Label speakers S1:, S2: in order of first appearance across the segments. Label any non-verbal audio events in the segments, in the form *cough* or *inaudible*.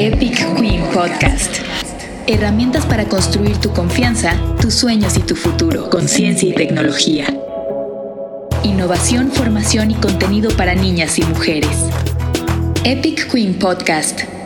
S1: Epic Queen Podcast. Herramientas para construir tu confianza, tus sueños y tu futuro con ciencia y tecnología. Innovación, formación y contenido para niñas y mujeres. Epic Queen Podcast.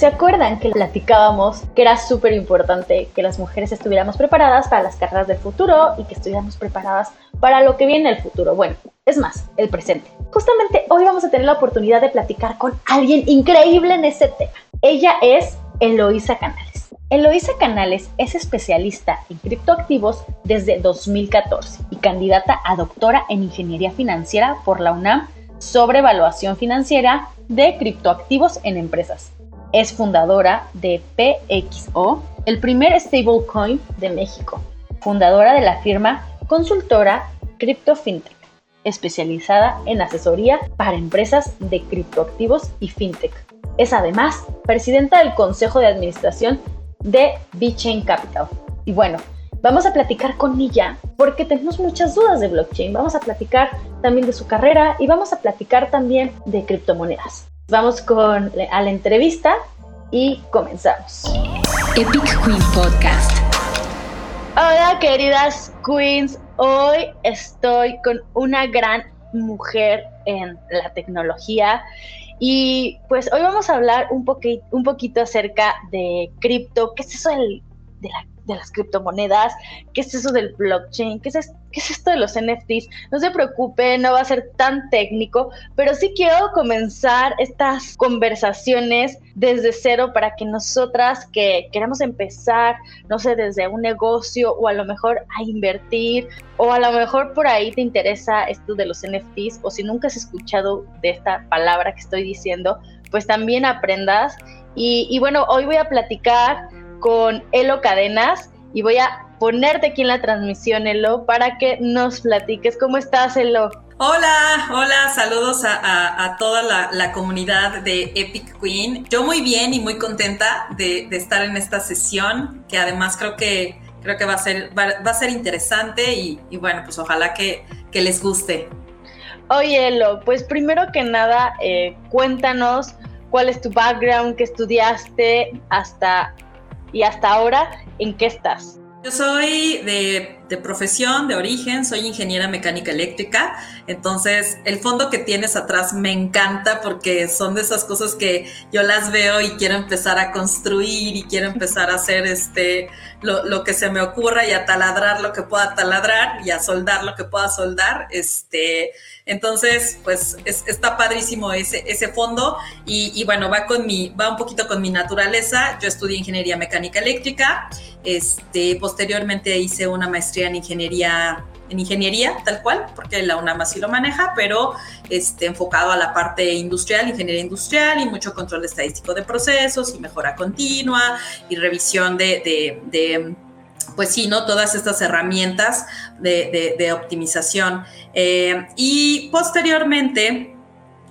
S2: ¿Se acuerdan que platicábamos que era súper importante que las mujeres estuviéramos preparadas para las carreras del futuro y que estuviéramos preparadas para lo que viene el futuro? Bueno, es más, el presente. Justamente hoy vamos a tener la oportunidad de platicar con alguien increíble en ese tema. Ella es Eloísa Canales. Eloísa Canales es especialista en criptoactivos desde 2014 y candidata a doctora en ingeniería financiera por la UNAM sobre evaluación financiera de criptoactivos en empresas. Es fundadora de PXO, el primer stablecoin de México, fundadora de la firma consultora Crypto FinTech, especializada en asesoría para empresas de criptoactivos y fintech. Es además presidenta del Consejo de Administración de VeChain Capital. Y bueno, vamos a platicar con ella porque tenemos muchas dudas de blockchain. Vamos a platicar también de su carrera y vamos a platicar también de criptomonedas. Vamos con a la entrevista y comenzamos.
S1: Epic Queen Podcast.
S2: Hola queridas queens, hoy estoy con una gran mujer en la tecnología y pues hoy vamos a hablar un, un poquito acerca de cripto, qué es eso de, de, las criptomonedas, qué es eso del blockchain, qué es, qué es esto de los NFTs. No se preocupe, no va a ser tan técnico, pero sí quiero comenzar estas conversaciones desde cero para que nosotras que queramos empezar, no sé, desde un negocio o a lo mejor a invertir o a lo mejor por ahí te interesa esto de los NFTs o si nunca has escuchado de esta palabra que estoy diciendo, pues también aprendas. Y, y bueno, hoy voy a platicar con Elo Cadenas y voy a ponerte aquí en la transmisión, Elo, para que nos platiques. ¿Cómo estás, Elo?
S3: Hola, hola, saludos a, toda la, comunidad de Epic Queen. Yo muy bien y muy contenta de, estar en esta sesión, que además creo que, creo que va, a ser, va, a ser interesante y, bueno, pues ojalá que, les guste.
S2: Oye, Elo, pues primero que nada, eh, cuéntanos cuál es tu background, qué estudiaste hasta y hasta ahora, ¿en qué estás?
S3: Yo soy de, profesión, de origen, soy ingeniera mecánica eléctrica, entonces el fondo que tienes atrás me encanta porque son de esas cosas que yo las veo y quiero empezar a construir y quiero empezar a hacer este, lo, que se me ocurra y a taladrar lo que pueda taladrar y a soldar lo que pueda soldar. Este, entonces, pues está padrísimo ese, ese fondo y, bueno, va con mi, va un poquito con mi naturaleza. Yo estudié ingeniería mecánica eléctrica, este, posteriormente hice una maestría en ingeniería en ingeniería, tal cual, porque la UNAM así lo maneja, pero este, enfocado a la parte industrial, ingeniería industrial y mucho control estadístico de procesos y mejora continua y revisión de pues sí, ¿no? Todas estas herramientas de, optimización. Eh, y posteriormente,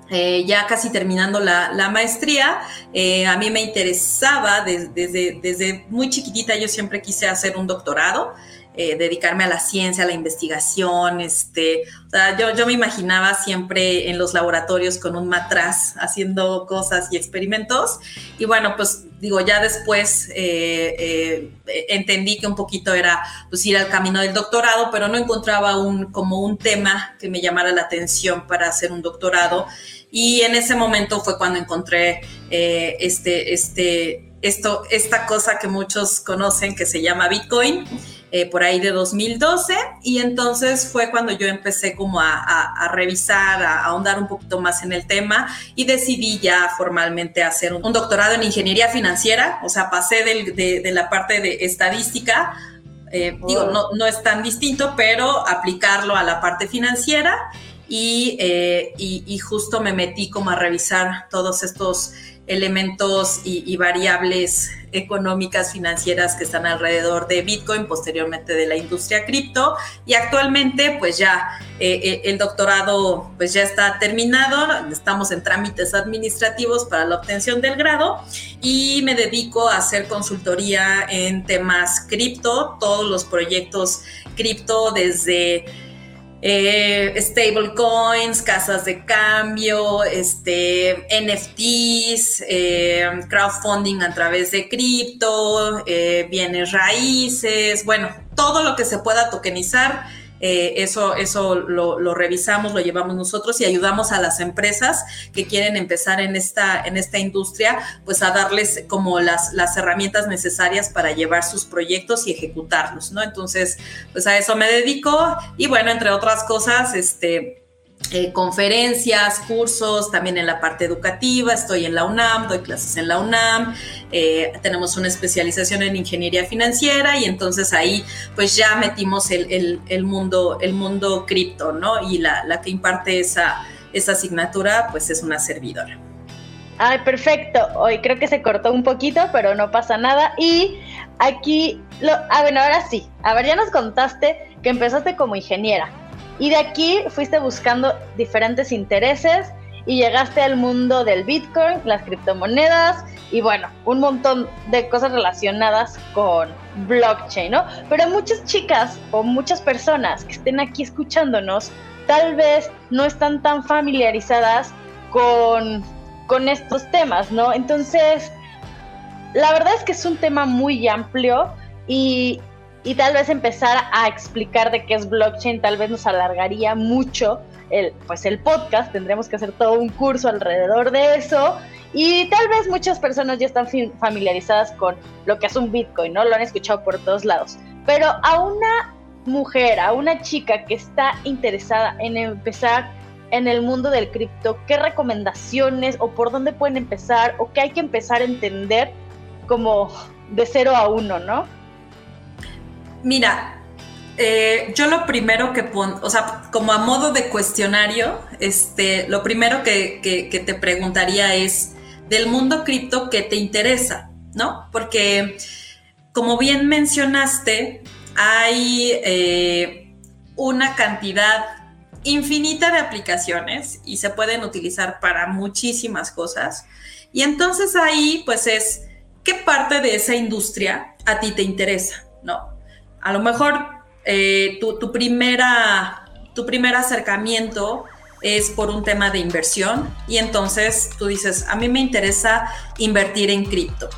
S3: eh, ya casi terminando la, maestría, eh, a mí me interesaba desde, desde muy chiquitita, yo siempre quise hacer un doctorado. Eh, dedicarme a la ciencia, a la investigación, este, o sea, yo, yo me imaginaba siempre en los laboratorios con un matraz haciendo cosas y experimentos. Y bueno, pues digo, ya después eh, eh, entendí que un poquito era pues ir al camino del doctorado, pero no encontraba un, como un tema que me llamara la atención para hacer un doctorado. Y en ese momento fue cuando encontré este, este, esto, esta cosa que muchos conocen que se llama Bitcoin eh, por ahí de 2012 y entonces fue cuando yo empecé como a, revisar, a, ahondar un poquito más en el tema y decidí ya formalmente hacer un, doctorado en ingeniería financiera, o sea, pasé de, la parte de estadística, eh, digo, no, no es tan distinto, pero aplicarlo a la parte financiera y, eh, y, justo me metí como a revisar todos estos elementos y, variables económicas, financieras que están alrededor de Bitcoin, posteriormente de la industria cripto. Y actualmente, pues ya eh, eh, el doctorado pues ya está terminado, estamos en trámites administrativos para la obtención del grado y me dedico a hacer consultoría en temas cripto, todos los proyectos cripto desde eh, stable coins, casas de cambio, este, NFTs, eh, crowdfunding a través de cripto, eh, bienes raíces, bueno, todo lo que se pueda tokenizar eh, eso eso lo, revisamos, lo llevamos nosotros y ayudamos a las empresas que quieren empezar en esta, en esta industria, pues a darles como las, las herramientas necesarias para llevar sus proyectos y ejecutarlos, ¿no? Entonces, pues a eso me dedico y bueno, entre otras cosas, este eh, conferencias, cursos, también en la parte educativa, estoy en la UNAM, doy clases en la UNAM, eh, tenemos una especialización en ingeniería financiera y entonces ahí pues ya metimos el, mundo, el mundo cripto, ¿no? Y la, que imparte esa, esa asignatura pues es una servidora.
S2: Ay, perfecto. Hoy creo que se cortó un poquito, pero no pasa nada. Y aquí, lo, ah, bueno, ahora sí. A ver, ya nos contaste que empezaste como ingeniera. Y de aquí fuiste buscando diferentes intereses y llegaste al mundo del Bitcoin, las criptomonedas y bueno, un montón de cosas relacionadas con blockchain, ¿no? Pero muchas chicas o muchas personas que estén aquí escuchándonos tal vez no están tan familiarizadas con, con estos temas, ¿no? Entonces, la verdad es que es un tema muy amplio y, y tal vez empezar a explicar de qué es blockchain tal vez nos alargaría mucho el, pues el podcast, tendremos que hacer todo un curso alrededor de eso y tal vez muchas personas ya están familiarizadas con lo que es un Bitcoin, ¿no? Lo han escuchado por todos lados, pero a una mujer, a una chica que está interesada en empezar en el mundo del cripto, ¿qué recomendaciones o por dónde pueden empezar o qué hay que empezar a entender como de cero a uno, ¿no?
S3: Mira, eh, yo lo primero que pongo, o sea, como a modo de cuestionario, este, lo primero que, te preguntaría es, del mundo cripto, ¿qué te interesa? ¿No? Porque, como bien mencionaste, hay eh, una cantidad infinita de aplicaciones y se pueden utilizar para muchísimas cosas. Y entonces ahí, pues es, ¿qué parte de esa industria a ti te interesa? ¿No? A lo mejor eh, tu, primera, tu primer acercamiento es por un tema de inversión y entonces tú dices, a mí me interesa invertir en cripto.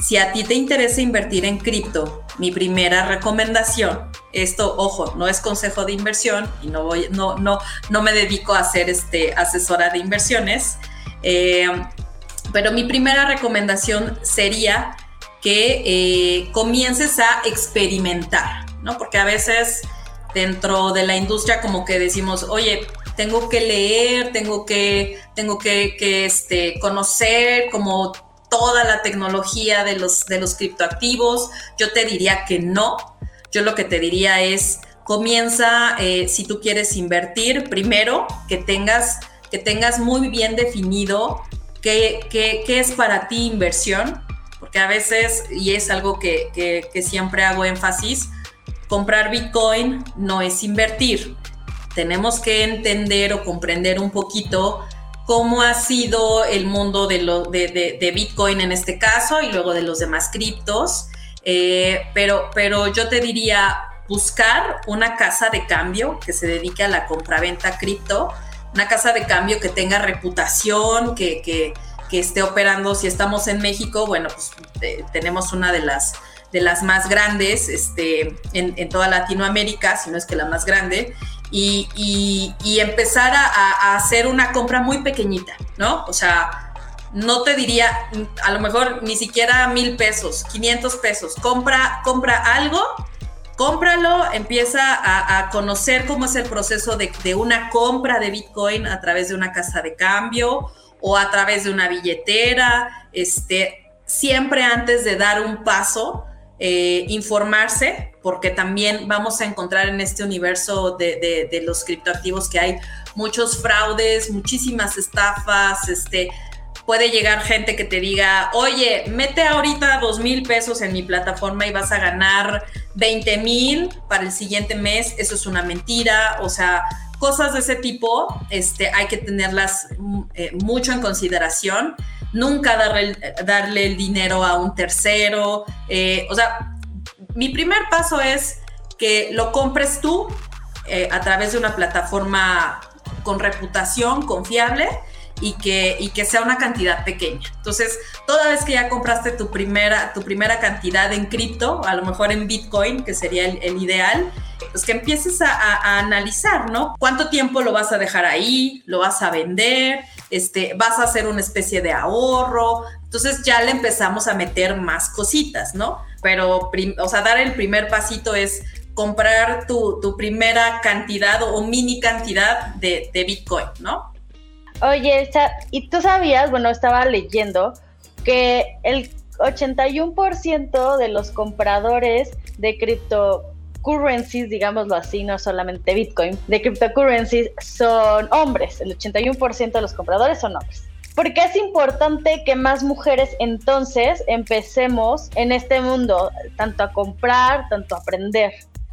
S3: Si a ti te interesa invertir en cripto, mi primera recomendación, esto, ojo, no es consejo de inversión y no voy, no, no, no me dedico a ser este asesora de inversiones, eh, pero mi primera recomendación sería que eh, comiences a experimentar, ¿no? Porque a veces dentro de la industria como que decimos, oye, tengo que leer, tengo que, tengo que, este, conocer como toda la tecnología de los, de los criptoactivos. Yo te diría que no. Yo lo que te diría es, comienza, eh, si tú quieres invertir, primero que tengas, que tengas muy bien definido qué, qué, qué es para ti inversión, porque a veces, y es algo que, siempre hago énfasis, comprar Bitcoin no es invertir. Tenemos que entender o comprender un poquito cómo ha sido el mundo de, lo, de, Bitcoin en este caso y luego de los demás criptos. Eh, pero, pero yo te diría buscar una casa de cambio que se dedique a la compraventa cripto, una casa de cambio que tenga reputación, que, que, que esté operando. Si estamos en México, bueno, pues tenemos una de las, de las más grandes este, en, toda Latinoamérica, si no es que la más grande, y, empezar a, hacer una compra muy pequeñita, ¿no? O sea, no te diría, a lo mejor ni siquiera mil pesos, 500 pesos, compra, compra algo. Cómpralo, empieza a, conocer cómo es el proceso de una compra de Bitcoin a través de una casa de cambio o a través de una billetera, este, siempre antes de dar un paso, eh, informarse, porque también vamos a encontrar en este universo de, de, los criptoactivos que hay muchos fraudes, muchísimas estafas, este, puede llegar gente que te diga, oye, mete ahorita dos mil pesos en mi plataforma y vas a ganar 20 mil para el siguiente mes, eso es una mentira, o sea, cosas de ese tipo este, hay que tenerlas mm, eh, mucho en consideración. Nunca darle, darle el dinero a un tercero. Eh, o sea, mi primer paso es que lo compres tú eh, a través de una plataforma con reputación confiable y que, y que sea una cantidad pequeña. Entonces, toda vez que ya compraste tu primera, tu primera cantidad en cripto, a lo mejor en Bitcoin, que sería el, ideal, pues que empieces a, analizar, ¿no? ¿Cuánto tiempo lo vas a dejar ahí? ¿Lo vas a vender? Este, ¿Vas a hacer una especie de ahorro? Entonces ya le empezamos a meter más cositas, ¿no? Pero, o sea, dar el primer pasito es comprar tu, primera cantidad o mini cantidad de Bitcoin, ¿no?
S2: Oye, y tú sabías, bueno, estaba leyendo que el 81% de los compradores de cryptocurrencies, digámoslo así, no solamente Bitcoin, de cryptocurrencies son hombres. El 81% de los compradores son hombres. ¿Por qué es importante que más mujeres entonces empecemos en este mundo, tanto a comprar, tanto a aprender?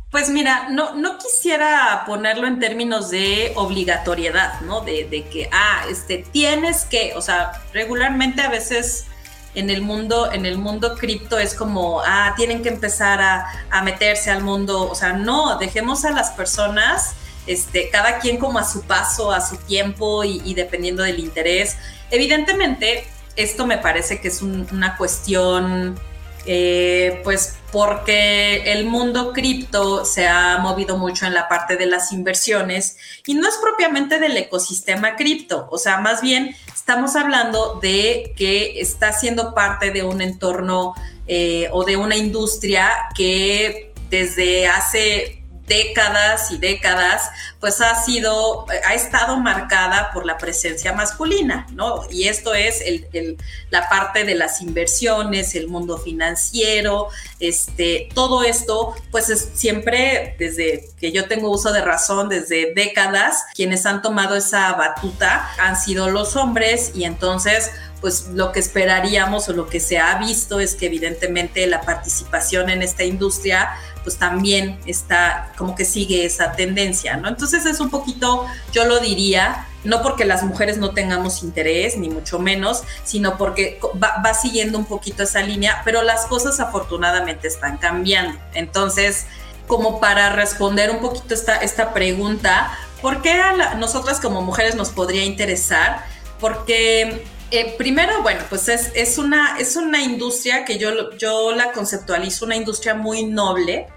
S3: Pues mira, no, no quisiera ponerlo en términos de obligatoriedad, ¿no? De, que, ah, este, tienes que, o sea, regularmente a veces en el mundo, en el mundo cripto es como, ah, tienen que empezar a, meterse al mundo, o sea, no, dejemos a las personas, este, cada quien como a su paso, a su tiempo y, dependiendo del interés. Evidentemente, esto me parece que es una cuestión eh, pues porque el mundo cripto se ha movido mucho en la parte de las inversiones y no es propiamente del ecosistema cripto, o sea, más bien estamos hablando de que está siendo parte de un entorno eh, o de una industria que desde hace décadas y décadas, pues ha sido, ha estado marcada por la presencia masculina, ¿no? Y esto es el, la parte de las inversiones, el mundo financiero, este, todo esto, pues es siempre desde que yo tengo uso de razón, desde décadas, quienes han tomado esa batuta han sido los hombres y entonces pues lo que esperaríamos o lo que se ha visto es que evidentemente la participación en esta industria pues también está como que sigue esa tendencia, ¿no? Entonces es un poquito, yo lo diría, no porque las mujeres no tengamos interés, ni mucho menos, sino porque va, siguiendo un poquito esa línea, pero las cosas afortunadamente están cambiando. Entonces, como para responder un poquito esta, pregunta, ¿por qué a nosotras como mujeres nos podría interesar? Porque eh, primero, bueno, pues es, una, es una industria que yo, yo la conceptualizo, una industria muy noble,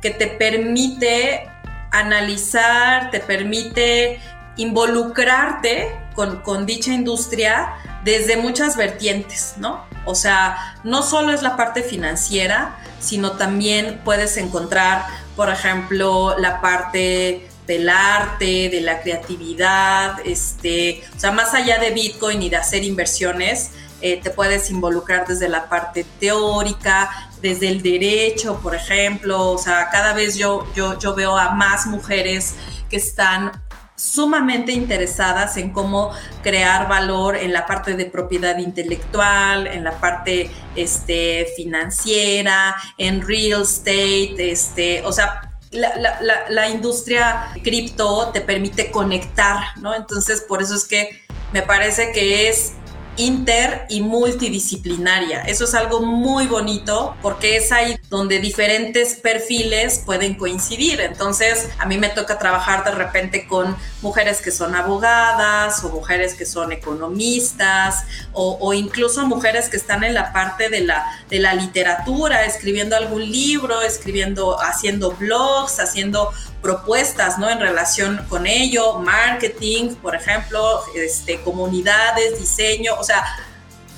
S3: que te permite analizar, te permite involucrarte con, con, dicha industria desde muchas vertientes, ¿no? O sea, no solo es la parte financiera, sino también puedes encontrar, por ejemplo, la parte del arte, de la creatividad, este, o sea, más allá de Bitcoin y de hacer inversiones, eh, te puedes involucrar desde la parte teórica, desde el derecho, por ejemplo, o sea, cada vez yo, yo, yo veo a más mujeres que están sumamente interesadas en cómo crear valor en la parte de propiedad intelectual, en la parte este, financiera, en real estate, este, o sea, la, la, la, industria cripto te permite conectar, ¿no? Entonces, por eso es que me parece que es inter y multidisciplinaria. Eso es algo muy bonito porque es ahí donde diferentes perfiles pueden coincidir. Entonces, a mí me toca trabajar de repente con mujeres que son abogadas o mujeres que son economistas o, incluso mujeres que están en la parte de la, de la literatura, escribiendo algún libro, escribiendo, haciendo blogs, haciendo propuestas, ¿no? En relación con ello, marketing, por ejemplo, este, comunidades, diseño, o sea,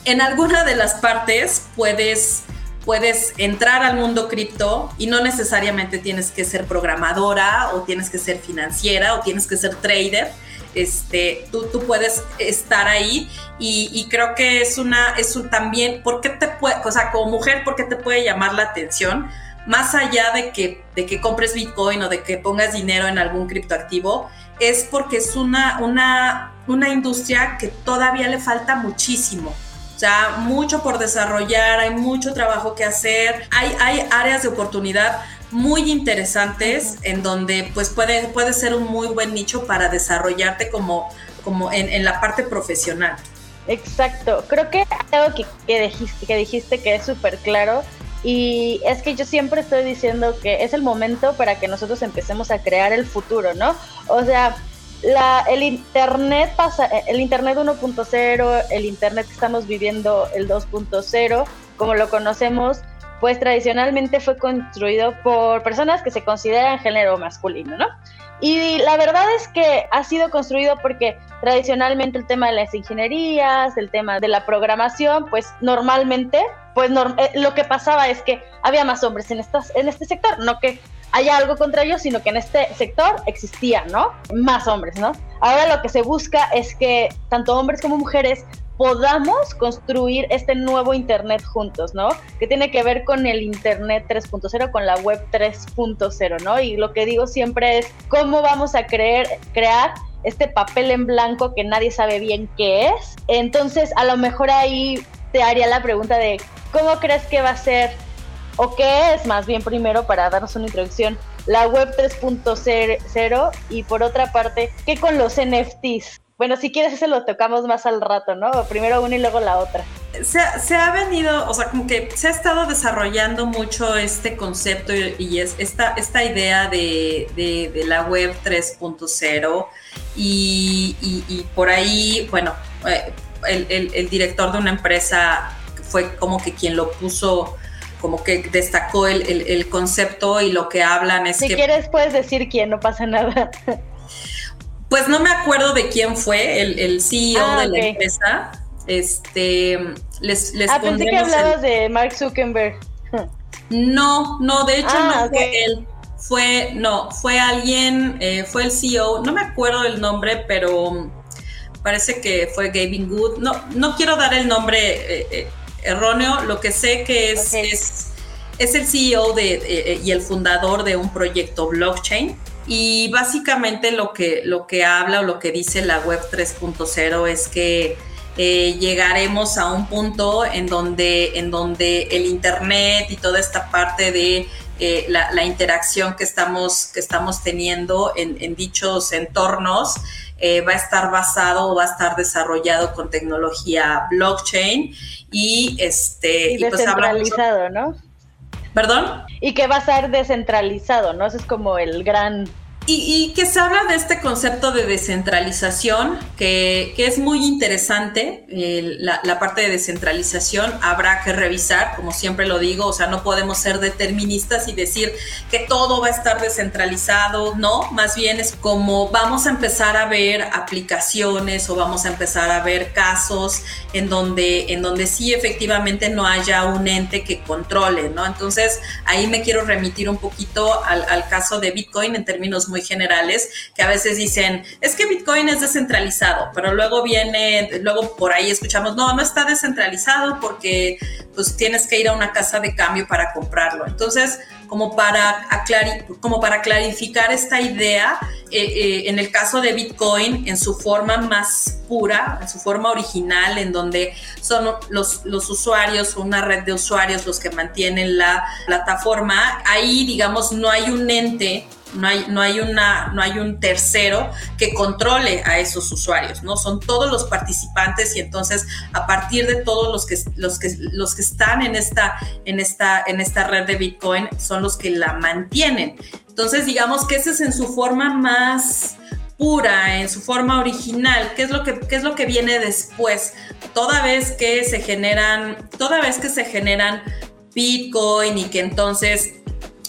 S3: en alguna de las partes puedes puedes entrar al mundo cripto y no necesariamente tienes que ser programadora o tienes que ser financiera o tienes que ser trader. Este, tú, tú puedes estar ahí y, creo que es una, es un también, ¿por qué te puede, o sea, como mujer, ¿por qué te puede llamar la atención? Más allá de que, de que compres Bitcoin o de que pongas dinero en algún criptoactivo, es porque es una, una, una industria que todavía le falta muchísimo. O sea, mucho por desarrollar, hay mucho trabajo que hacer, hay, hay áreas de oportunidad muy interesantes en donde pues puede, puede ser un muy buen nicho para desarrollarte como, como en, en la parte profesional.
S2: Exacto, creo que algo que, que, dijiste, que dijiste que es súper claro Y es que yo siempre estoy diciendo que es el momento para que nosotros empecemos a crear el futuro, ¿no? O sea, la, el internet pasa, el internet 1.0, el internet que estamos viviendo, el 2.0, como lo conocemos, pues tradicionalmente fue construido por personas que se consideran género masculino, ¿no? Y la verdad es que ha sido construido porque tradicionalmente el tema de las ingenierías, el tema de la programación, pues normalmente, pues eh, lo que pasaba es que había más hombres en, estas, en este sector, no que haya algo contra ellos, sino que en este sector existían, ¿no? Más hombres, ¿no? Ahora lo que se busca es que tanto hombres como mujeres podamos construir este nuevo Internet juntos, ¿no? Que tiene que ver con el Internet 3.0, con la web 3.0, ¿no? Y lo que digo siempre es cómo vamos a creer, crear este papel en blanco que nadie sabe bien qué es. Entonces, a lo mejor ahí te haría la pregunta de cómo crees que va a ser o qué es más bien primero para darnos una introducción la web 3.0 y por otra parte, ¿qué con los NFTs? Bueno, si quieres ese lo tocamos más al rato, ¿no? Primero una y luego la otra.
S3: Se, ha venido, o sea, como que se ha estado desarrollando mucho este concepto y, es esta, esta idea de, la web 3.0 y, por ahí, bueno, eh, el, director de una empresa fue como que quien lo puso como que destacó el, concepto y lo que hablan es
S2: que...
S3: Si
S2: quieres puedes decir quién, no pasa nada. *laughs*
S3: Pues no me acuerdo de quién fue el, CEO ah, de la empresa. Este, les, les
S2: ah, pensé que hablabas de Mark Zuckerberg.
S3: No, no, de hecho ah, no fue él. Fue, no, fue alguien, eh, fue el CEO, no me acuerdo el nombre, pero parece que fue Gavin Good. No, no quiero dar el nombre eh, eh, erróneo, lo que sé que es, es, es, el CEO de, y el fundador de un proyecto blockchain y básicamente lo que, lo que habla o lo que dice la web 3.0 es que eh, llegaremos a un punto en donde, en donde el Internet y toda esta parte de eh, la, interacción que estamos, que estamos teniendo en, dichos entornos eh, va a estar basado o va a estar desarrollado con tecnología blockchain y este
S2: y, pues descentralizado, ¿no?
S3: ¿Perdón?
S2: Y que va a ser descentralizado, ¿no? Ese es como el gran
S3: y, que se habla de este concepto de descentralización, que, es muy interesante. la, parte de descentralización habrá que revisar, como siempre lo digo, o sea, no podemos ser deterministas y decir que todo va a estar descentralizado, no, más bien es como vamos a empezar a ver aplicaciones o vamos a empezar a ver casos en donde, en donde sí efectivamente no haya un ente que controle, ¿no? Entonces, ahí me quiero remitir un poquito al, al caso de Bitcoin en términos muy generales que a veces dicen, es que Bitcoin es descentralizado, pero luego viene, luego por ahí escuchamos, no, no está descentralizado porque pues tienes que ir a una casa de cambio para comprarlo. Entonces, como para, como para clarificar esta idea, eh, eh, en el caso de Bitcoin, en su forma más pura, en su forma original, en donde son los, los usuarios, una red de usuarios los que mantienen la plataforma, ahí, digamos, no hay un ente no hay, no hay, una, no hay un tercero que controle a esos usuarios, ¿no? Son todos los participantes y entonces a partir de todos los que, los que, los que están en esta, en, esta, en esta red de Bitcoin son los que la mantienen. Entonces, digamos que ese es en su forma más pura, en su forma original, ¿qué es lo que, qué es lo que viene después? Toda vez que se generan, toda vez que se generan Bitcoin y que entonces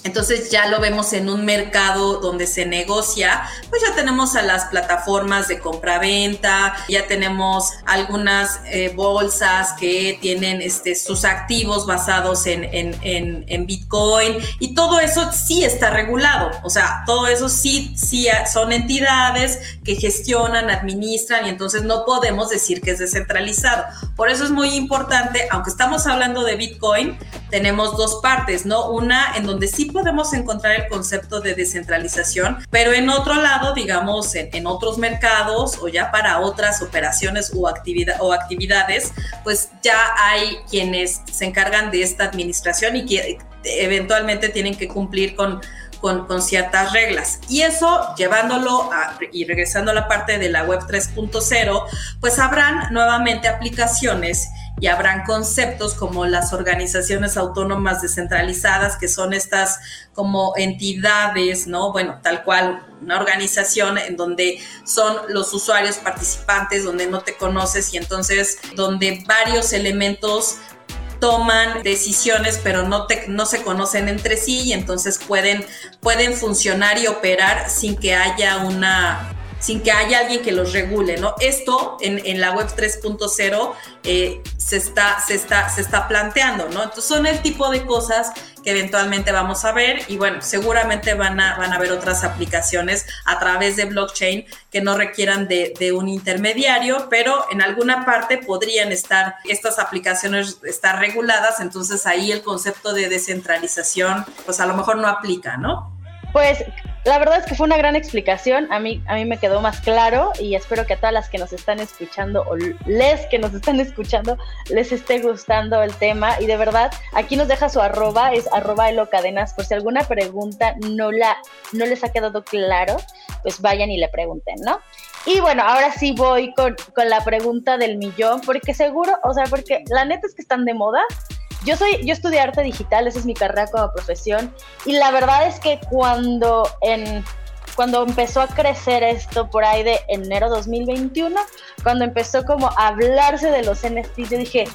S3: entonces ya lo vemos en un mercado donde se negocia, pues ya tenemos a las plataformas de compra-venta, ya tenemos algunas eh, bolsas que tienen este, sus activos basados en, en, Bitcoin y todo eso sí está regulado, o sea, todo eso sí, sí son entidades que gestionan, administran y entonces no podemos decir que es descentralizado. Por eso es muy importante, aunque estamos hablando de Bitcoin, tenemos dos partes, ¿no? Una en donde sí podemos encontrar el concepto de descentralización, pero en otro lado, digamos, en, otros mercados o ya para otras operaciones o, actividad, o actividades, pues ya hay quienes se encargan de esta administración y que eventualmente tienen que cumplir con con, ciertas reglas. Y eso, llevándolo a, y regresando a la parte de la web 3.0, pues habrán nuevamente aplicaciones y habrán conceptos como las organizaciones autónomas descentralizadas, que son estas como entidades, ¿no? Bueno, tal cual, una organización en donde son los usuarios participantes, donde no te conoces y entonces donde varios elementos toman decisiones pero no, te, no se conocen entre sí y entonces pueden, pueden funcionar y operar sin que haya una sin que haya alguien que los regule, ¿no? Esto en, la web 3.0 eh, se, está, se, está, se está planteando, ¿no? Entonces son el tipo de cosas que eventualmente vamos a ver y bueno, seguramente van a, van a haber otras aplicaciones a través de blockchain que no requieran de, de, un intermediario, pero en alguna parte podrían estar estas aplicaciones estar reguladas, entonces ahí el concepto de descentralización pues a lo mejor no aplica, ¿no?
S2: Pues la verdad es que fue una gran explicación, a mí, a mí me quedó más claro y espero que a todas las que nos están escuchando o les que nos están escuchando les esté gustando el tema. Y de verdad aquí nos deja su arroba, es arroba cadenas por si alguna pregunta no, la, no les ha quedado claro, pues vayan y le pregunten, ¿no? Y bueno, ahora sí voy con, con la pregunta del millón, porque seguro, o sea, porque la neta es que están de moda, yo soy, yo estudié arte digital, esa es mi carrera como profesión, y la verdad es que cuando cuando empezó a crecer esto por ahí de enero 2021, cuando empezó como a hablarse de los NFTs, yo dije,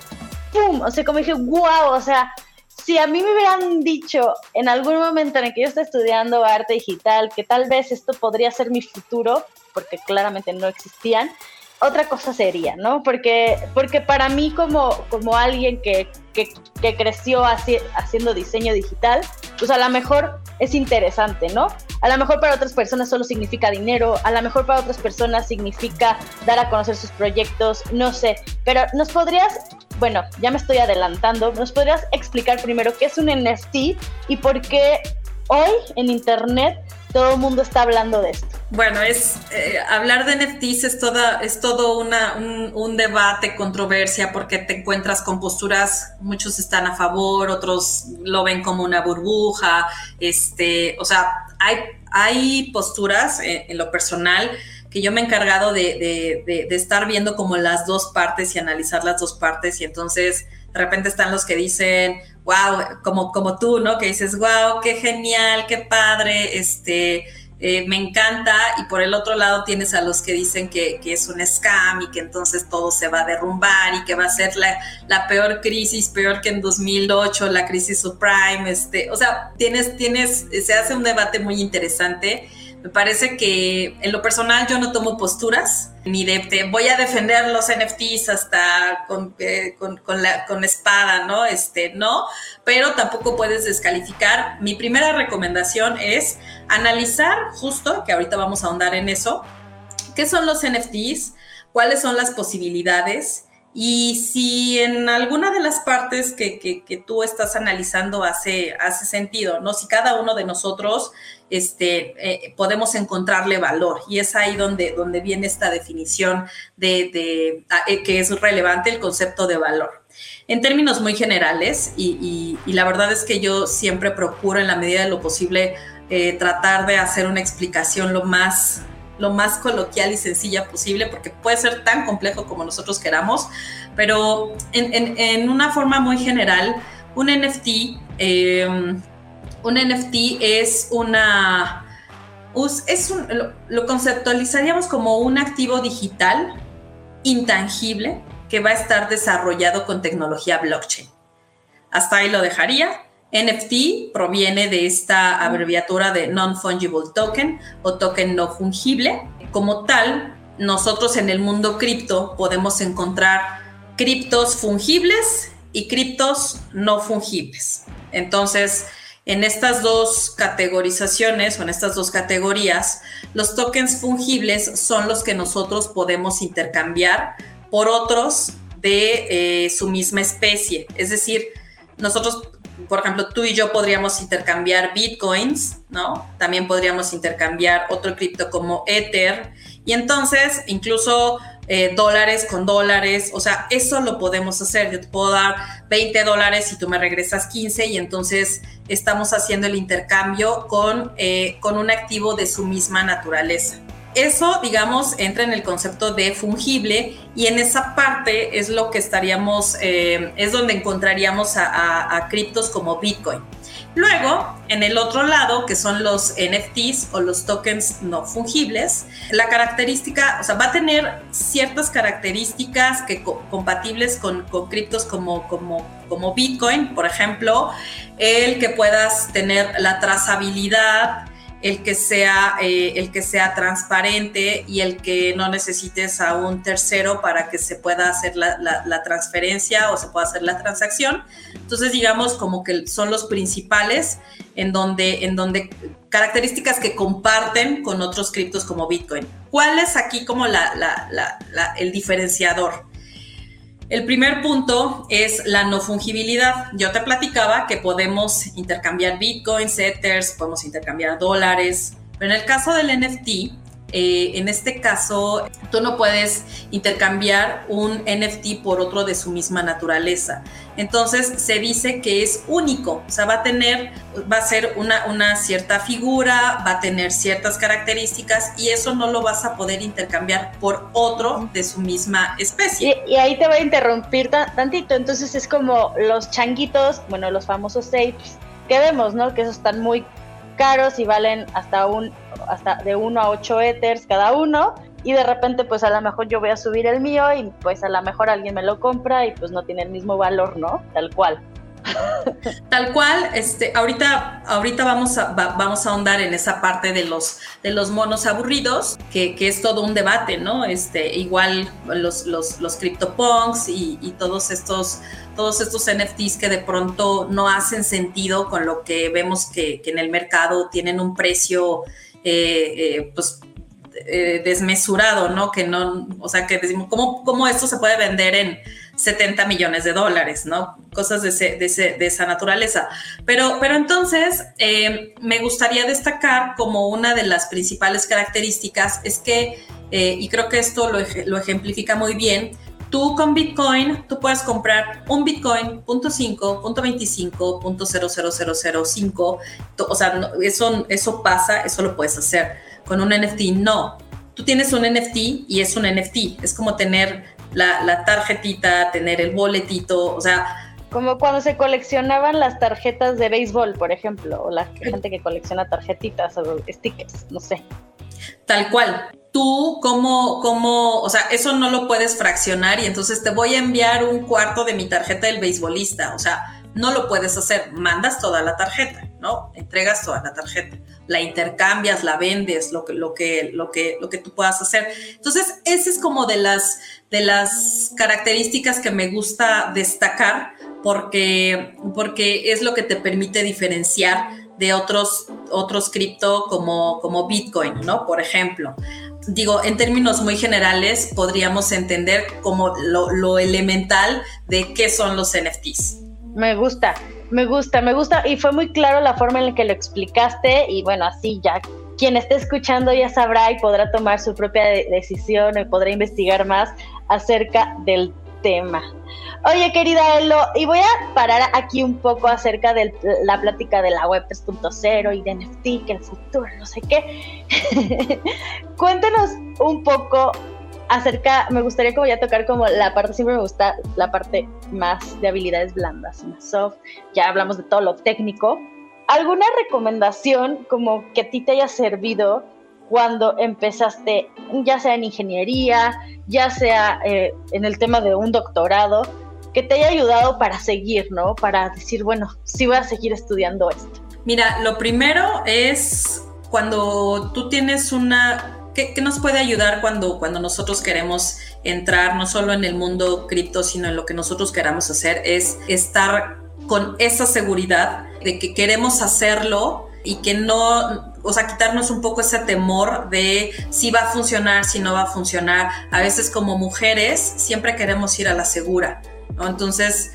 S2: ¡pum! O sea, como dije, wow, o sea, si a mí me hubieran dicho en algún momento en el que yo estoy estudiando arte digital que tal vez esto podría ser mi futuro, porque claramente no existían, otra cosa sería, ¿no? Porque, porque para mí como, como alguien que, que, creció haciendo diseño digital, pues a lo mejor es interesante, ¿no? A lo mejor para otras personas solo significa dinero, a lo mejor para otras personas significa dar a conocer sus proyectos, no sé, pero nos podrías, bueno, ya me estoy adelantando, nos podrías explicar primero qué es un NFT y por qué hoy en Internet todo el mundo está hablando de esto.
S3: Bueno, es eh, hablar de NFTs es toda, es todo una, un, debate, controversia, porque te encuentras con posturas, muchos están a favor, otros lo ven como una burbuja, este, o sea, hay, hay posturas eh, en, lo personal que yo me he encargado de, de, de, estar viendo como las dos partes y analizar las dos partes y entonces de repente están los que dicen, wow, como, como tú, ¿no? Que dices, wow, qué genial, qué padre, este, eh, me encanta. Y por el otro lado tienes a los que dicen que, es un scam y que entonces todo se va a derrumbar y que va a ser la, la, peor crisis, peor que en 2008, la crisis subprime, este, o sea, tienes, tienes, se hace un debate muy interesante me parece que en lo personal yo no tomo posturas, ni de voy a defender los NFTs hasta con, eh, con, la, con espada, ¿no? Este, no, pero tampoco puedes descalificar. Mi primera recomendación es analizar justo, que ahorita vamos a ahondar en eso, qué son los NFTs, cuáles son las posibilidades y si en alguna de las partes que, que, tú estás analizando hace, hace sentido, ¿no? Si cada uno de nosotros este, eh, podemos encontrarle valor. Y es ahí donde, donde viene esta definición de, de ah, eh, que es relevante el concepto de valor. En términos muy generales, y, y, la verdad es que yo siempre procuro en la medida de lo posible eh, tratar de hacer una explicación lo más lo más coloquial y sencilla posible, porque puede ser tan complejo como nosotros queramos, pero en, en, una forma muy general, un NFT un NFT es una... Es un, lo, conceptualizaríamos como un activo digital intangible que va a estar desarrollado con tecnología blockchain. Hasta ahí lo dejaría. NFT proviene de esta abreviatura de Non-Fungible Token o token no fungible. Como tal, nosotros en el mundo cripto podemos encontrar criptos fungibles y criptos no fungibles. Entonces, en estas dos categorizaciones o en estas dos categorías, los tokens fungibles son los que nosotros podemos intercambiar por otros de eh, su misma especie. Es decir, nosotros, por ejemplo, tú y yo podríamos intercambiar bitcoins, ¿no? También podríamos intercambiar otro cripto como Ether. Y entonces, incluso eh, dólares con dólares, o sea, eso lo podemos hacer. Yo te puedo dar 20 dólares y tú me regresas 15 y entonces estamos haciendo el intercambio con, eh, con un activo de su misma naturaleza. Eso, digamos, entra en el concepto de fungible y en esa parte es lo que estaríamos, eh, es donde encontraríamos a criptos como Bitcoin. Luego, en el otro lado, que son los NFTs o los tokens no fungibles, la característica, o sea, va a tener ciertas características que compatibles con, con criptos como, como, como Bitcoin, por ejemplo, el que puedas tener la trazabilidad, el que sea, eh, el que sea transparente y el que no necesites a un tercero para que se pueda hacer la, la, transferencia o se pueda hacer la transacción. Entonces, digamos como que son los principales en donde, en donde características que comparten con otros criptos como Bitcoin. ¿Cuál es aquí como la, el diferenciador? El primer punto es la no fungibilidad. Yo te platicaba que podemos intercambiar bitcoins, ethers, podemos intercambiar dólares, pero en el caso del NFT, eh, en este caso, tú no puedes intercambiar un NFT por otro de su misma naturaleza. Entonces se dice que es único, o sea, va a tener, va a ser una, una cierta figura, va a tener ciertas características y eso no lo vas a poder intercambiar por otro de su misma especie.
S2: Y, ahí te voy a interrumpir tantito, entonces es como los changuitos, bueno, los famosos apes que vemos, ¿no? Que esos están muy caros y valen hasta un hasta de 1 a 8 ethers cada uno y de repente pues a lo mejor yo voy a subir el mío y pues a lo mejor alguien me lo compra y pues no tiene el mismo valor, ¿no? Tal cual. *laughs*
S3: Tal cual, este, ahorita, ahorita vamos a, vamos a ahondar en esa parte de los, de los monos aburridos, que, que es todo un debate, ¿no? Este, igual los, los, los CryptoPunks y, y, todos estos, todos estos NFTs que de pronto no hacen sentido con lo que vemos que, que en el mercado tienen un precio, eh, eh, pues eh, desmesurado, ¿no? Que no, o sea, que decimos, ¿cómo, ¿cómo, esto se puede vender en 70 millones de dólares, ¿no? Cosas de, de, esa naturaleza. Pero, pero entonces, eh, me gustaría destacar como una de las principales características es que, eh, y creo que esto lo, lo ejemplifica muy bien, tú con Bitcoin, tú puedes comprar un Bitcoin, punto 5, punto 25, punto o sea, eso, eso pasa, eso lo puedes hacer con un NFT no. Tú tienes un NFT y es un NFT. Es como tener la, tarjetita, tener el boletito, o sea...
S2: Como cuando se coleccionaban las tarjetas de béisbol, por ejemplo, o la gente que colecciona tarjetitas o stickers, no sé.
S3: Tal cual. Tú, como, como, o sea, eso no lo puedes fraccionar y entonces te voy a enviar un cuarto de mi tarjeta del beisbolista. O sea, no lo puedes hacer. Mandas toda la tarjeta, ¿no? Entregas toda la tarjeta la intercambias, la vendes, lo que, lo que, lo que, lo que tú puedas hacer. Entonces, esa es como de las, de las características que me gusta destacar porque, porque es lo que te permite diferenciar de otros, otros cripto como, como Bitcoin, ¿no? Por ejemplo. Digo, en términos muy generales, podríamos entender como lo, lo elemental de qué son los NFTs.
S2: Me gusta. Me gusta, me gusta y fue muy claro la forma en la que lo explicaste y bueno, así ya quien esté escuchando ya sabrá y podrá tomar su propia decisión y podrá investigar más acerca del tema. Oye, querida Elo, y voy a parar aquí un poco acerca de la plática de la web 3.0 y de NFT, que el futuro, no sé qué. *laughs* Cuéntanos un poco acerca, me gustaría como ya tocar como la parte, siempre me gusta la parte más de habilidades blandas, más soft, ya hablamos de todo lo técnico. ¿Alguna recomendación como que a ti te haya servido cuando empezaste, ya sea en ingeniería, ya sea eh, en el tema de un doctorado, que te haya ayudado para seguir, ¿no? Para decir, bueno, sí voy a seguir estudiando esto.
S3: Mira, lo primero es cuando tú tienes una ¿Qué, nos puede ayudar cuando, cuando nosotros queremos entrar no solo en el mundo cripto, sino en lo que nosotros queramos hacer? Es estar con esa seguridad de que queremos hacerlo y que no, o sea, quitarnos un poco ese temor de si va a funcionar, si no va a funcionar. A veces como mujeres siempre queremos ir a la segura. Entonces,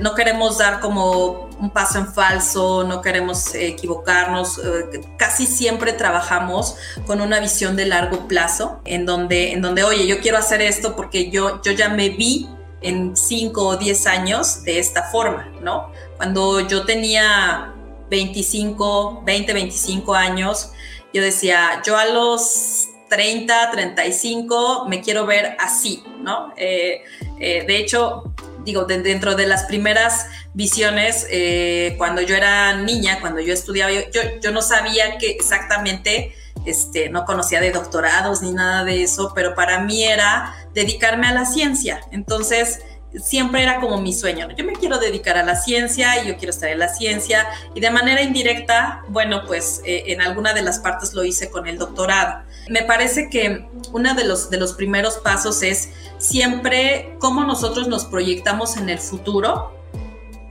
S3: no queremos dar como un paso en falso, no queremos equivocarnos, eh, casi siempre trabajamos con una visión de largo plazo, en donde, en donde, oye, yo quiero hacer esto porque yo, yo ya me vi en 5 o 10 años de esta forma, ¿no? Cuando yo tenía 25, 20, 25 años, yo decía, yo a los 30, 35 me quiero ver así, ¿no? Eh, eh, de hecho, digo, dentro de las primeras visiones, eh, cuando yo era niña, cuando yo estudiaba, yo, yo, no sabía que exactamente, este, no conocía de doctorados ni nada de eso, pero para mí era dedicarme a la ciencia. Entonces, siempre era como mi sueño. Yo me quiero dedicar a la ciencia y yo quiero estar en la ciencia y de manera indirecta, bueno, pues eh, en alguna de las partes lo hice con el doctorado. Me parece que uno de los, de los primeros pasos es siempre cómo nosotros nos proyectamos en el futuro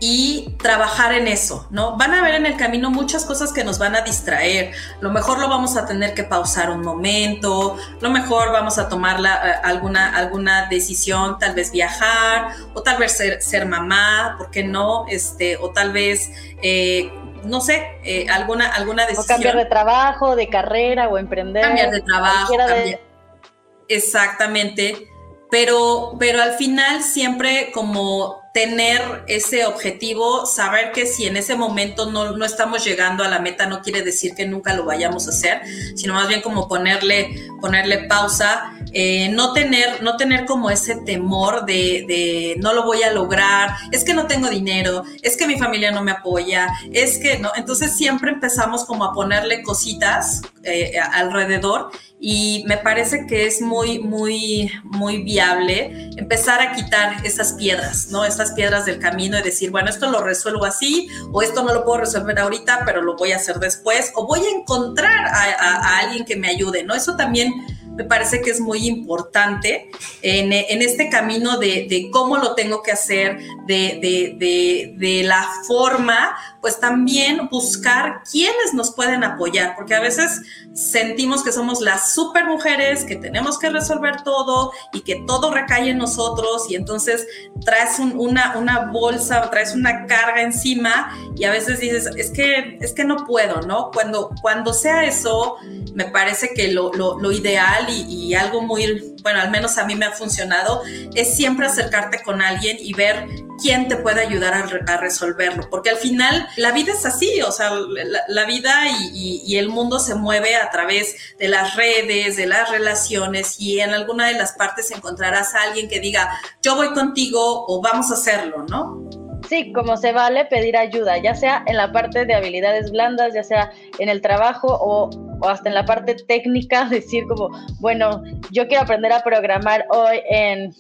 S3: y trabajar en eso, ¿no? Van a ver en el camino muchas cosas que nos van a distraer. Lo mejor lo vamos a tener que pausar un momento, lo mejor vamos a tomar la, eh, alguna, alguna decisión, tal vez viajar, o tal vez ser, ser mamá, ¿por qué no? Este, o tal vez, eh, no sé, eh, alguna, alguna decisión.
S2: O cambiar de trabajo, de carrera, o emprender.
S3: Cambiar de trabajo, Exactamente. Pero, pero al final siempre como tener ese objetivo, saber que si en ese momento no, no, estamos llegando a la meta no quiere decir que nunca lo vayamos a hacer, sino más bien como ponerle, ponerle pausa, eh, no, tener, no tener como ese temor de, no lo voy a lograr, es que no tengo dinero, es que mi familia no me apoya, es que no, entonces siempre empezamos como a ponerle cositas eh, alrededor y me parece que es muy, muy, muy viable empezar a quitar esas piedras, ¿no? Esas piedras del camino y decir, bueno, esto lo resuelvo así, o esto no lo puedo resolver ahorita, pero lo voy a hacer después, o voy a encontrar a, alguien que me ayude, ¿no? Eso también me parece que es muy importante en, este camino de, cómo lo tengo que hacer, de, de, la forma, pues también buscar quiénes nos pueden apoyar, porque a veces sentimos que somos las super mujeres, que tenemos que resolver todo y que todo recae en nosotros y entonces traes una, una bolsa, traes una carga encima y a veces dices, es que, es que no puedo, ¿no? Cuando, cuando sea eso, me parece que lo, lo, ideal y, y algo muy, bueno, al menos a mí me ha funcionado, es siempre acercarte con alguien y ver quién te puede ayudar a, resolverlo, porque al final la vida es así, o sea, la, vida y, el mundo se mueve a través de las redes, de las relaciones y en alguna de las partes encontrarás a alguien que diga, yo voy contigo o vamos a hacerlo, ¿no?
S2: Sí, como se vale pedir ayuda, ya sea en la parte de habilidades blandas, ya sea en el trabajo o, hasta en la parte técnica, *laughs* decir como, bueno, yo quiero aprender a programar hoy en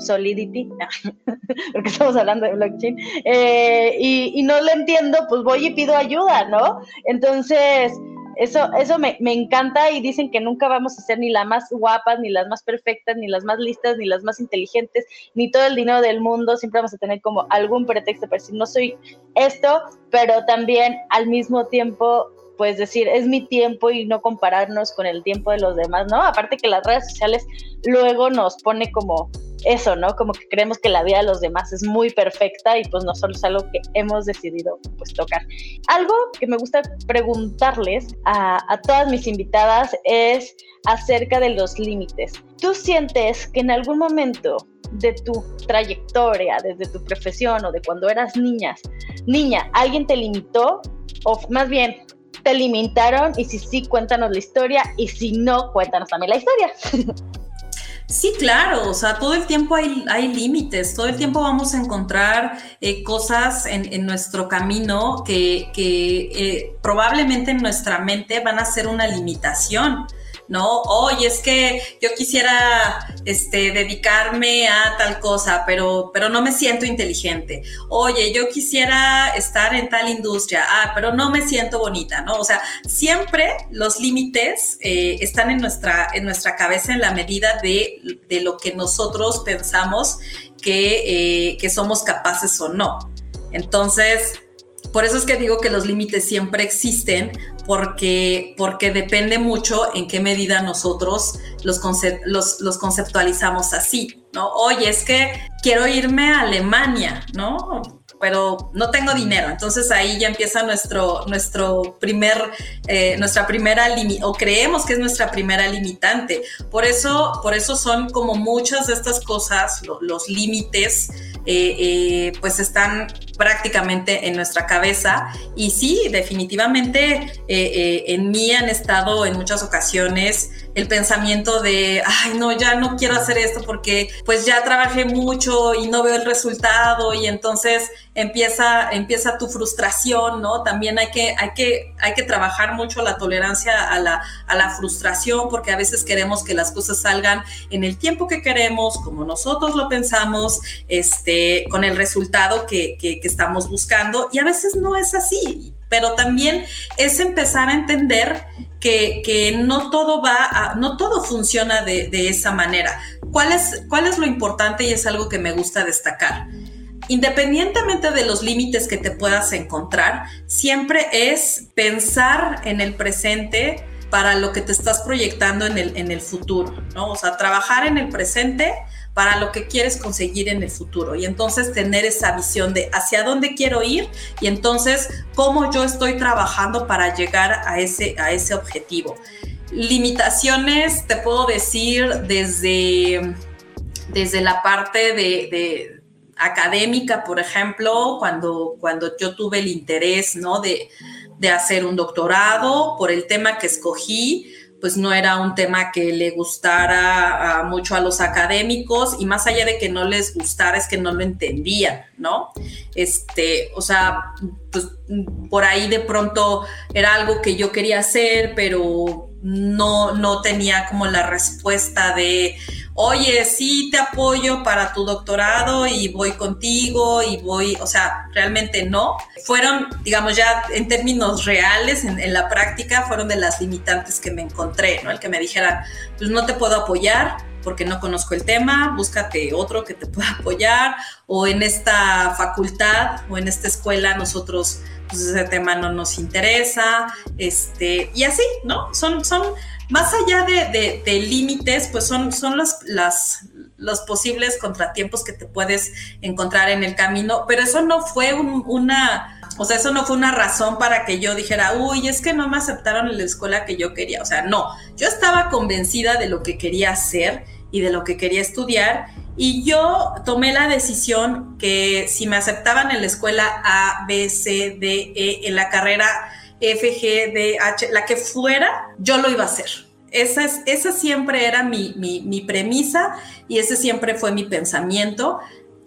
S2: Solidity, *laughs* porque estamos hablando de blockchain, eh, y, no le entiendo, pues voy y pido ayuda, ¿no? Entonces, eso, eso me, me, encanta y dicen que nunca vamos a ser ni las más guapas, ni las más perfectas, ni las más listas, ni las más inteligentes, ni todo el dinero del mundo. Siempre vamos a tener como algún pretexto para decir, no soy esto, pero también al mismo tiempo pues decir, es mi tiempo y no compararnos con el tiempo de los demás, ¿no? Aparte que las redes sociales luego nos pone como eso, ¿no? Como que creemos que la vida de los demás es muy perfecta y pues no solo es algo que hemos decidido pues tocar. Algo que me gusta preguntarles a, a todas mis invitadas es acerca de los límites. ¿Tú sientes que en algún momento de tu trayectoria, desde tu profesión o de cuando eras niña, niña, alguien te limitó o más bien te limitaron y si sí, cuéntanos la historia y si no, cuéntanos también la historia. *laughs*
S3: Sí, claro, o sea, todo el tiempo hay, hay límites, todo el tiempo vamos a encontrar eh, cosas en, nuestro camino que, eh, probablemente en nuestra mente van a ser una limitación. ¿No? Oye, es que yo quisiera este, dedicarme a tal cosa, pero, pero no me siento inteligente. Oye, yo quisiera estar en tal industria, ah, pero no me siento bonita, ¿no? O sea, siempre los límites eh, están en nuestra, en nuestra cabeza en la medida de, lo que nosotros pensamos que, eh, que somos capaces o no. Entonces, por eso es que digo que los límites siempre existen, porque, porque depende mucho en qué medida nosotros los, los, conceptualizamos así, ¿no? Oye, es que quiero irme a Alemania, ¿no? pero no tengo dinero. Entonces ahí ya empieza nuestro, nuestro primer, eh, nuestra primera o creemos que es nuestra primera limitante. Por eso, por eso son como muchas de estas cosas, los límites, eh, eh, pues están prácticamente en nuestra cabeza. Y sí, definitivamente en mí han estado en muchas ocasiones el pensamiento de, ay, no, ya no quiero hacer esto porque pues ya trabajé mucho y no veo el resultado y entonces empieza, empieza tu frustración, ¿no? También hay que, hay que, hay que trabajar mucho la tolerancia a la, a la frustración porque a veces queremos que las cosas salgan en el tiempo que queremos, como nosotros lo pensamos, este, con el resultado que, que, que estamos buscando y a veces no es así pero también es empezar a entender que, no todo va a, no todo funciona de, esa manera. ¿Cuál es, ¿Cuál es lo importante y es algo que me gusta destacar? Independientemente de los límites que te puedas encontrar, siempre es pensar en el presente para lo que te estás proyectando en el, en el futuro, ¿no? O sea, trabajar en el presente para lo que quieres conseguir en el futuro y entonces tener esa visión de hacia dónde quiero ir y entonces cómo yo estoy trabajando para llegar a ese, a ese objetivo. Limitaciones, te puedo decir desde, desde la parte de, académica, por ejemplo, cuando, cuando yo tuve el interés ¿no? de, de hacer un doctorado por el tema que escogí, pues no era un tema que le gustara mucho a los académicos y más allá de que no les gustara es que no lo entendían, ¿no? Este, o sea, pues por ahí de pronto era algo que yo quería hacer, pero no, no tenía como la respuesta de, oye, sí te apoyo para tu doctorado y voy contigo y voy, o sea, realmente no. Fueron, digamos, ya en términos reales, en, la práctica, fueron de las limitantes que me encontré, ¿no? El que me dijeran, pues no te puedo apoyar porque no conozco el tema, búscate otro que te pueda apoyar, o en esta facultad o en esta escuela nosotros, pues ese tema no nos interesa, este, y así, ¿no? Son, son más allá de, límites, pues son, son los, las, los posibles contratiempos que te puedes encontrar en el camino, pero eso no fue una, o sea, eso no fue una razón para que yo dijera, uy, es que no me aceptaron en la escuela que yo quería, o sea, no, yo estaba convencida de lo que quería hacer y de lo que quería estudiar y yo tomé la decisión que si me aceptaban en la escuela A, B, C, D, E, en la carrera F, G, D, H, la que fuera, yo lo iba a hacer. Esa, es, esa siempre era mi, mi, premisa y ese siempre fue mi pensamiento.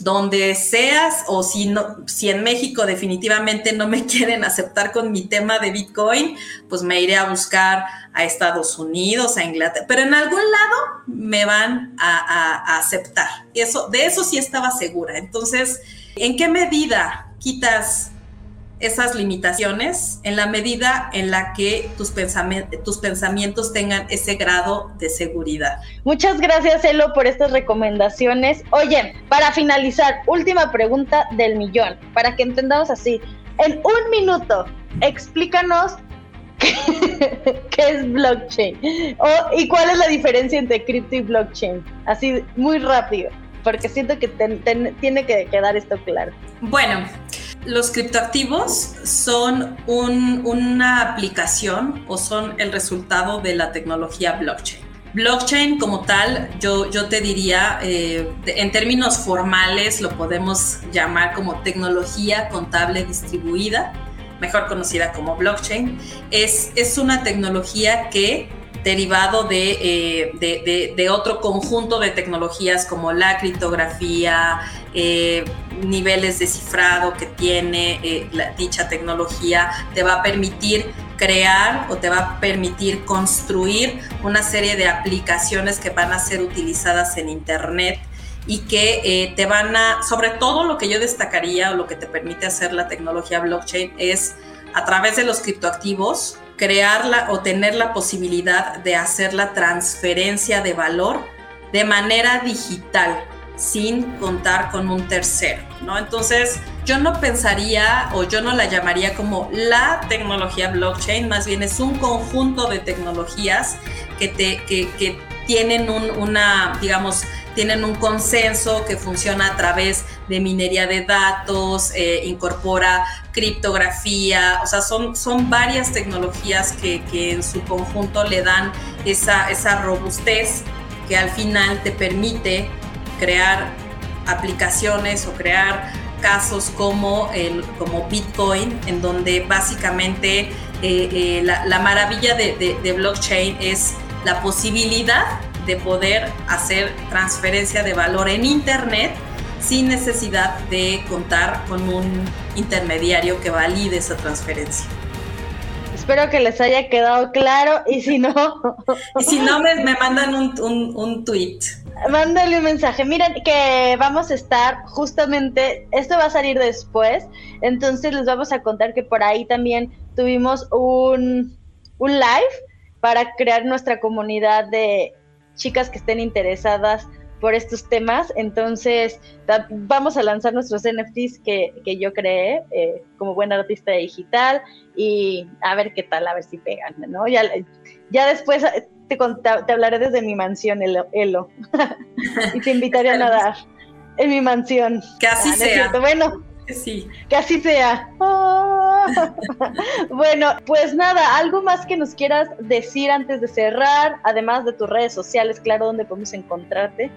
S3: Donde seas o si, no, si en México definitivamente no me *laughs* quieren aceptar con mi tema de Bitcoin, pues me iré a buscar a Estados Unidos, a Inglaterra, pero en algún lado me van a, aceptar. Eso, de eso sí estaba segura. Entonces, ¿en qué medida quitas esas limitaciones en la medida en la que tus, tus pensamientos tengan ese grado de seguridad.
S2: Muchas gracias, Elo, por estas recomendaciones. Oye, para finalizar, última pregunta del millón, para que entendamos así. En un minuto, explícanos *laughs* qué, es blockchain y cuál es la diferencia entre cripto y blockchain. Así, muy rápido, porque siento que tiene que quedar esto claro.
S3: Bueno, los criptoactivos son una aplicación o son el resultado de la tecnología blockchain. Blockchain como tal, yo, yo te diría, eh, en términos formales lo podemos llamar como tecnología contable distribuida, mejor conocida como blockchain. Es, es una tecnología que derivado eh, de, de, otro conjunto de tecnologías como la criptografía, eh, niveles de cifrado que tiene eh, dicha tecnología, te va a permitir crear o te va a permitir construir una serie de aplicaciones que van a ser utilizadas en Internet y que te van a, sobre todo lo que yo destacaría o lo que te permite hacer la tecnología blockchain es a través de los criptoactivos, crearla o tener la posibilidad de hacer la transferencia de valor de manera digital, sin contar con un tercero, ¿no? Entonces, yo no pensaría o yo no la llamaría como la tecnología blockchain, más bien es un conjunto de tecnologías que, te, que, tienen una, digamos, tienen un consenso que funciona a través de minería de datos, eh, incorpora criptografía, o sea, son, son varias tecnologías que, que, en su conjunto le dan esa, esa robustez que al final te permite crear aplicaciones o crear casos como, el, como Bitcoin, en donde básicamente eh, eh, la, maravilla de, de, blockchain es la posibilidad de poder hacer transferencia de valor en Internet sin necesidad de contar con un intermediario que valide esa transferencia.
S2: Espero que les haya quedado claro y si no... *laughs*
S3: y si no, me, me mandan un, un, un tweet.
S2: Mándale un mensaje. Miren que vamos a estar justamente, esto va a salir después, entonces les vamos a contar que por ahí también tuvimos un, un live para crear nuestra comunidad de chicas que estén interesadas por estos temas. Entonces, vamos a lanzar nuestros NFTs que, que yo creé eh, como buena artista digital y a ver qué tal, a ver si pegan, ¿no? Ya, ya después te, hablaré desde mi mansión, Elo. *laughs* y te invitaré a nadar en mi mansión.
S3: Que así ah, sea.
S2: bueno, sí. Que así sea. *laughs* *laughs* bueno, pues nada, algo más que nos quieras decir antes de cerrar, además de tus redes sociales, claro, donde podemos encontrarte.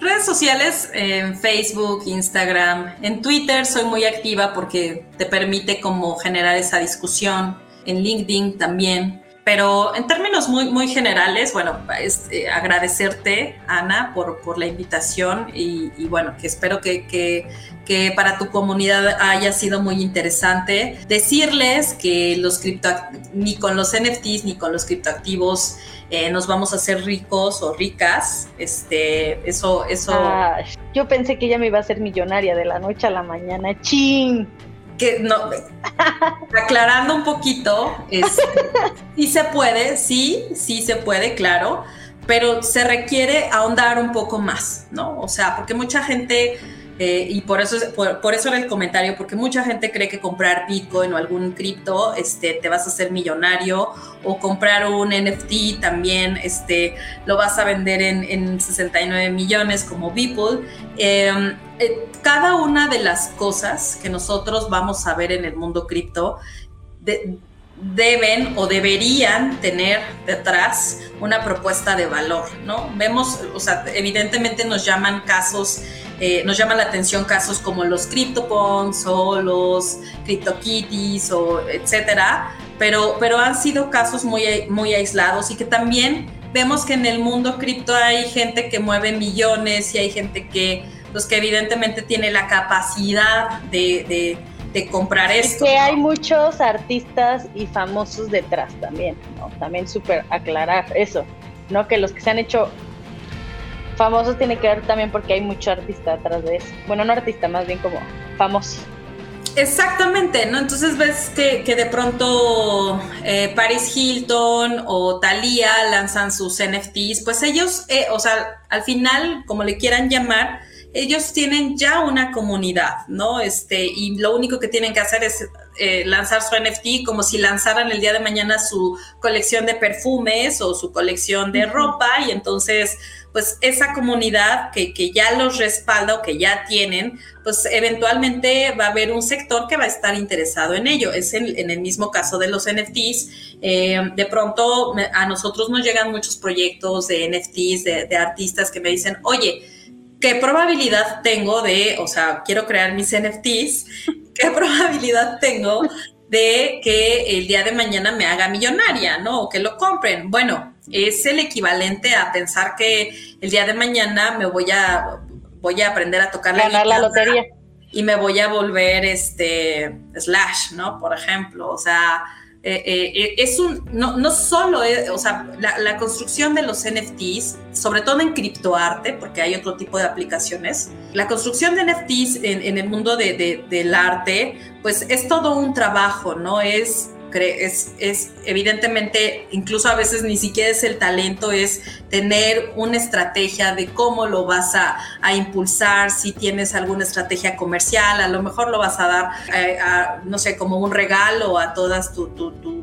S3: Redes sociales en Facebook, Instagram, en Twitter soy muy activa porque te permite como generar esa discusión, en LinkedIn también. Pero en términos muy, muy generales, bueno, eh, agradecerte, Ana, por, por la invitación y, bueno, que espero que, que, que, para tu comunidad haya sido muy interesante. Decirles que los cripto, ni con los NFTs ni con los criptoactivos eh, nos vamos a hacer ricos o ricas. Este, eso, eso.
S2: yo pensé que ella me iba a ser millonaria de la noche a la mañana. ¡Chin!
S3: que no, *laughs* aclarando un poquito, es, *laughs* sí se puede, sí, sí se puede, claro, pero se requiere ahondar un poco más, ¿no? O sea, porque mucha gente eh, y por eso, por, eso era el comentario, porque mucha gente cree que comprar Bitcoin o algún cripto este, te vas a hacer millonario, o comprar un NFT también este, lo vas a vender en, 69 millones como Beeple. Em, eh, cada una de las cosas que nosotros vamos a ver en el mundo cripto deben o deberían tener detrás una propuesta de valor, ¿no? Vemos, o sea, evidentemente nos llaman casos eh, nos llama la atención casos como los CryptoPunks o los CryptoKitties o etcétera, pero, pero han sido casos muy, muy aislados y que también vemos que en el mundo cripto hay gente que mueve millones y hay gente que, pues, que evidentemente tiene la capacidad de, de, comprar esto.
S2: que hay muchos artistas y famosos detrás también, ¿no? También súper aclarar eso, ¿no? Que los que se han hecho famosos tiene que ver también porque hay mucho artista detrás de eso. Bueno, no artista, más bien como famoso.
S3: Exactamente, ¿no? Entonces ves que, que de pronto eh, Paris Hilton o Thalía lanzan sus NFTs, pues ellos, eh, o sea, al final, como le quieran llamar, ellos tienen ya una comunidad, ¿no? Este, y lo único que tienen que hacer es eh, lanzar su NFT como si lanzaran el día de mañana su colección de perfumes o su colección de ropa y entonces pues esa comunidad que, ya los respalda o que ya tienen, pues eventualmente va a haber un sector que va a estar interesado en ello. Es en, el mismo caso de los NFTs. Eh, de pronto a nosotros nos llegan muchos proyectos de NFTs, de, de artistas que me dicen, oye, ¿qué probabilidad tengo de, o sea, quiero crear mis NFTs, *laughs* qué probabilidad tengo de que el día de mañana me haga millonaria, ¿no? O que lo compren. Bueno, es el equivalente a pensar que el día de mañana me voy a voy a aprender a tocar
S2: la, la lotería
S3: y me voy a volver este slash, ¿no? Por ejemplo, o sea, eh, eh, es un, no, no solo, o sea, la, construcción de los NFTs, sobre todo en criptoarte, porque hay otro tipo de aplicaciones, la construcción de NFTs en, el mundo de, del arte, pues es todo un trabajo, ¿no? Es es, es evidentemente, incluso a veces ni siquiera es el talento, es tener una estrategia de cómo lo vas a, impulsar, si tienes alguna estrategia comercial, a lo mejor lo vas a dar, eh, no sé, como un regalo a todas tu, tu, tu,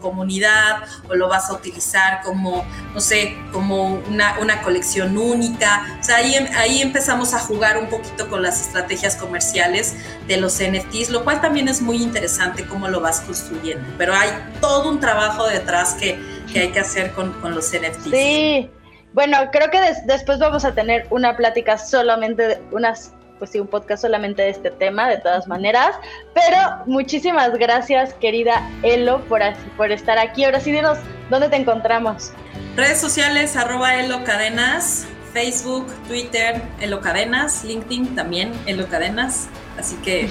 S3: comunidad o lo vas a utilizar como, no sé, como una, una colección única. O sea, ahí, ahí empezamos a jugar un poquito con las estrategias comerciales de los NFTs, lo cual también es muy interesante cómo lo vas construyendo. Pero hay todo un trabajo detrás que que hay que hacer con, los NFTs.
S2: Sí, bueno, creo que después vamos a tener una plática solamente, unas, pues sí, un podcast solamente de este tema, de todas maneras. Pero muchísimas gracias, querida Elo, por, por estar aquí. Ahora sí, dinos, ¿dónde te encontramos?
S3: Redes sociales, arroba Elo Cadenas, Facebook, Twitter, Elo Cadenas, LinkedIn también, Elo Cadenas. Así que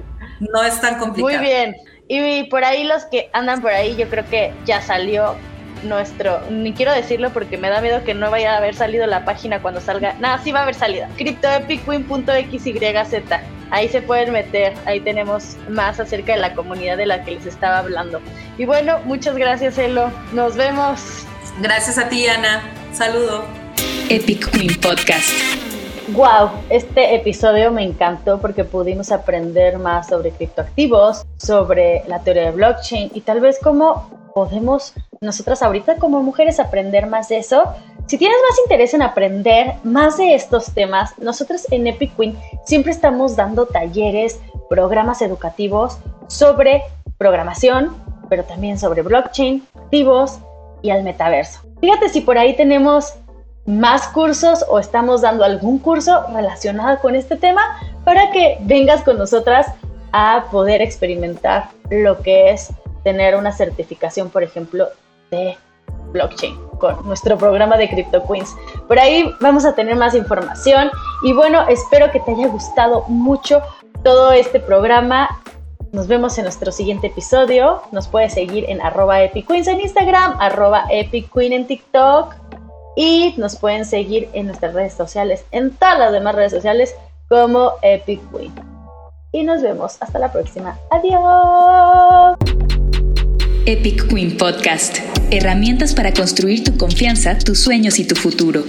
S3: *laughs* no es tan complicado.
S2: Muy bien. Y por ahí los que andan por ahí, yo creo que ya salió nuestro, ni quiero decirlo porque me da miedo que no vaya a haber salido la página cuando salga. Nada, sí va a haber salido. CryptoEpicWin.xyz. Ahí se pueden meter, ahí tenemos más acerca de la comunidad de la que les estaba hablando. Y bueno, muchas gracias, Elo. Nos vemos.
S3: Gracias a ti, Ana. Saludo.
S1: Epic Queen Podcast.
S2: Wow, este episodio me encantó porque pudimos aprender más sobre criptoactivos, sobre la teoría de blockchain y tal vez cómo podemos nosotras ahorita como mujeres aprender más de eso. Si tienes más interés en aprender más de estos temas, nosotros en Epic Queen siempre estamos dando talleres, programas educativos sobre programación, pero también sobre blockchain, activos y al metaverso. Fíjate si por ahí tenemos más cursos o estamos dando algún curso relacionado con este tema para que vengas con nosotras a poder experimentar lo que es tener una certificación, por ejemplo, de blockchain con nuestro programa de Crypto Queens. Por ahí vamos a tener más información y bueno, espero que te haya gustado mucho todo este programa. Nos vemos en nuestro siguiente episodio. Nos puedes seguir en arroba en Instagram, arroba EpicQueen en TikTok y nos pueden seguir en nuestras redes sociales, en todas las demás redes sociales como Epic Queen. Y nos vemos hasta la próxima. Adiós.
S1: Epic Queen Podcast. Herramientas para construir tu confianza, tus sueños y tu futuro.